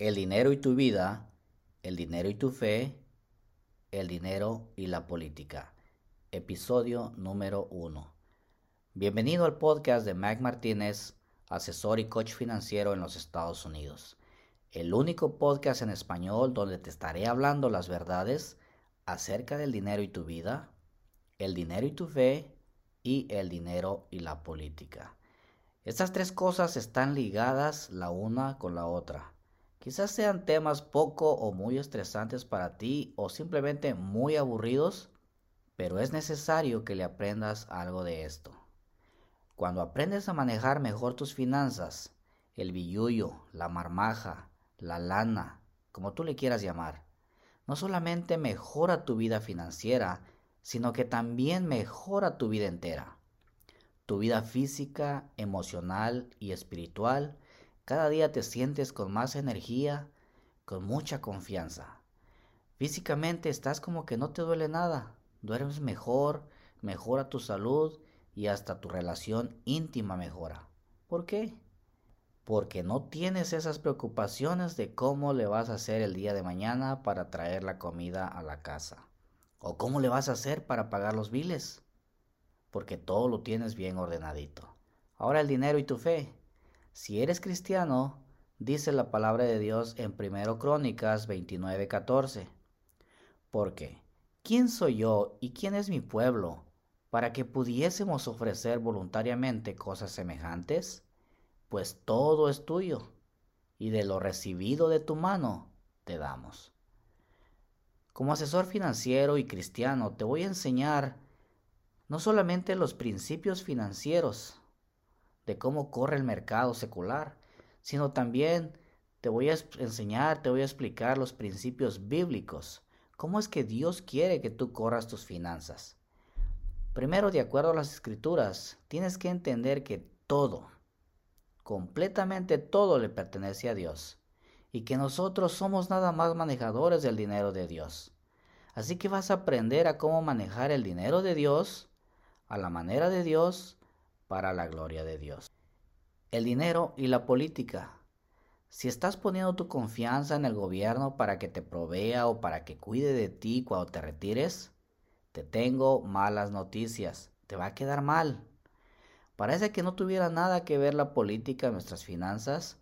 El dinero y tu vida, el dinero y tu fe, el dinero y la política. Episodio número 1. Bienvenido al podcast de Mac Martínez, asesor y coach financiero en los Estados Unidos. El único podcast en español donde te estaré hablando las verdades acerca del dinero y tu vida, el dinero y tu fe y el dinero y la política. Estas tres cosas están ligadas la una con la otra. Quizás sean temas poco o muy estresantes para ti o simplemente muy aburridos, pero es necesario que le aprendas algo de esto. Cuando aprendes a manejar mejor tus finanzas, el billullo, la marmaja, la lana, como tú le quieras llamar, no solamente mejora tu vida financiera, sino que también mejora tu vida entera. Tu vida física, emocional y espiritual cada día te sientes con más energía, con mucha confianza. Físicamente estás como que no te duele nada, duermes mejor, mejora tu salud y hasta tu relación íntima mejora. ¿Por qué? Porque no tienes esas preocupaciones de cómo le vas a hacer el día de mañana para traer la comida a la casa. O cómo le vas a hacer para pagar los biles. Porque todo lo tienes bien ordenadito. Ahora el dinero y tu fe. Si eres cristiano, dice la palabra de Dios en 1 Crónicas 29:14. Porque, ¿quién soy yo y quién es mi pueblo para que pudiésemos ofrecer voluntariamente cosas semejantes? Pues todo es tuyo, y de lo recibido de tu mano te damos. Como asesor financiero y cristiano te voy a enseñar no solamente los principios financieros, de cómo corre el mercado secular, sino también te voy a enseñar, te voy a explicar los principios bíblicos, cómo es que Dios quiere que tú corras tus finanzas. Primero, de acuerdo a las escrituras, tienes que entender que todo, completamente todo le pertenece a Dios y que nosotros somos nada más manejadores del dinero de Dios. Así que vas a aprender a cómo manejar el dinero de Dios a la manera de Dios para la gloria de Dios. El dinero y la política. Si estás poniendo tu confianza en el gobierno para que te provea o para que cuide de ti cuando te retires, te tengo malas noticias. Te va a quedar mal. Parece que no tuviera nada que ver la política en nuestras finanzas,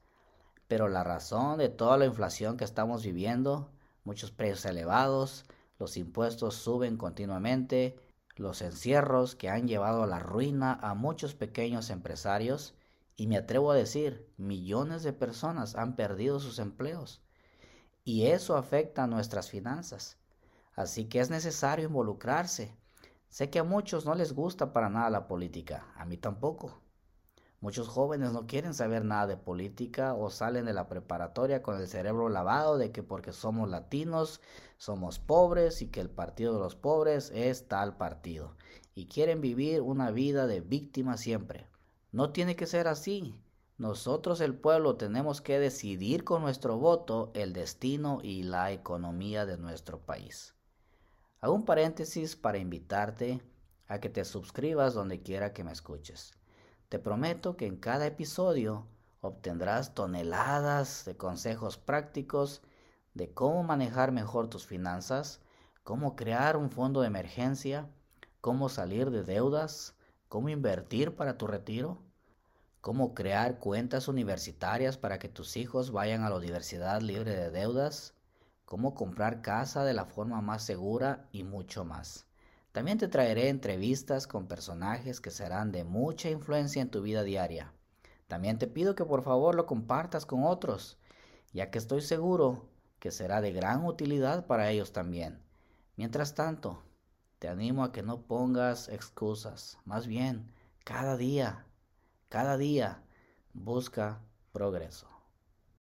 pero la razón de toda la inflación que estamos viviendo, muchos precios elevados, los impuestos suben continuamente, los encierros que han llevado a la ruina a muchos pequeños empresarios y me atrevo a decir, millones de personas han perdido sus empleos y eso afecta a nuestras finanzas. Así que es necesario involucrarse. Sé que a muchos no les gusta para nada la política, a mí tampoco. Muchos jóvenes no quieren saber nada de política o salen de la preparatoria con el cerebro lavado de que porque somos latinos somos pobres y que el partido de los pobres es tal partido y quieren vivir una vida de víctima siempre. No tiene que ser así. Nosotros el pueblo tenemos que decidir con nuestro voto el destino y la economía de nuestro país. Hago un paréntesis para invitarte a que te suscribas donde quiera que me escuches. Te prometo que en cada episodio obtendrás toneladas de consejos prácticos de cómo manejar mejor tus finanzas, cómo crear un fondo de emergencia, cómo salir de deudas, cómo invertir para tu retiro, cómo crear cuentas universitarias para que tus hijos vayan a la universidad libre de deudas, cómo comprar casa de la forma más segura y mucho más. También te traeré entrevistas con personajes que serán de mucha influencia en tu vida diaria. También te pido que por favor lo compartas con otros, ya que estoy seguro que será de gran utilidad para ellos también. Mientras tanto, te animo a que no pongas excusas, más bien, cada día, cada día, busca progreso.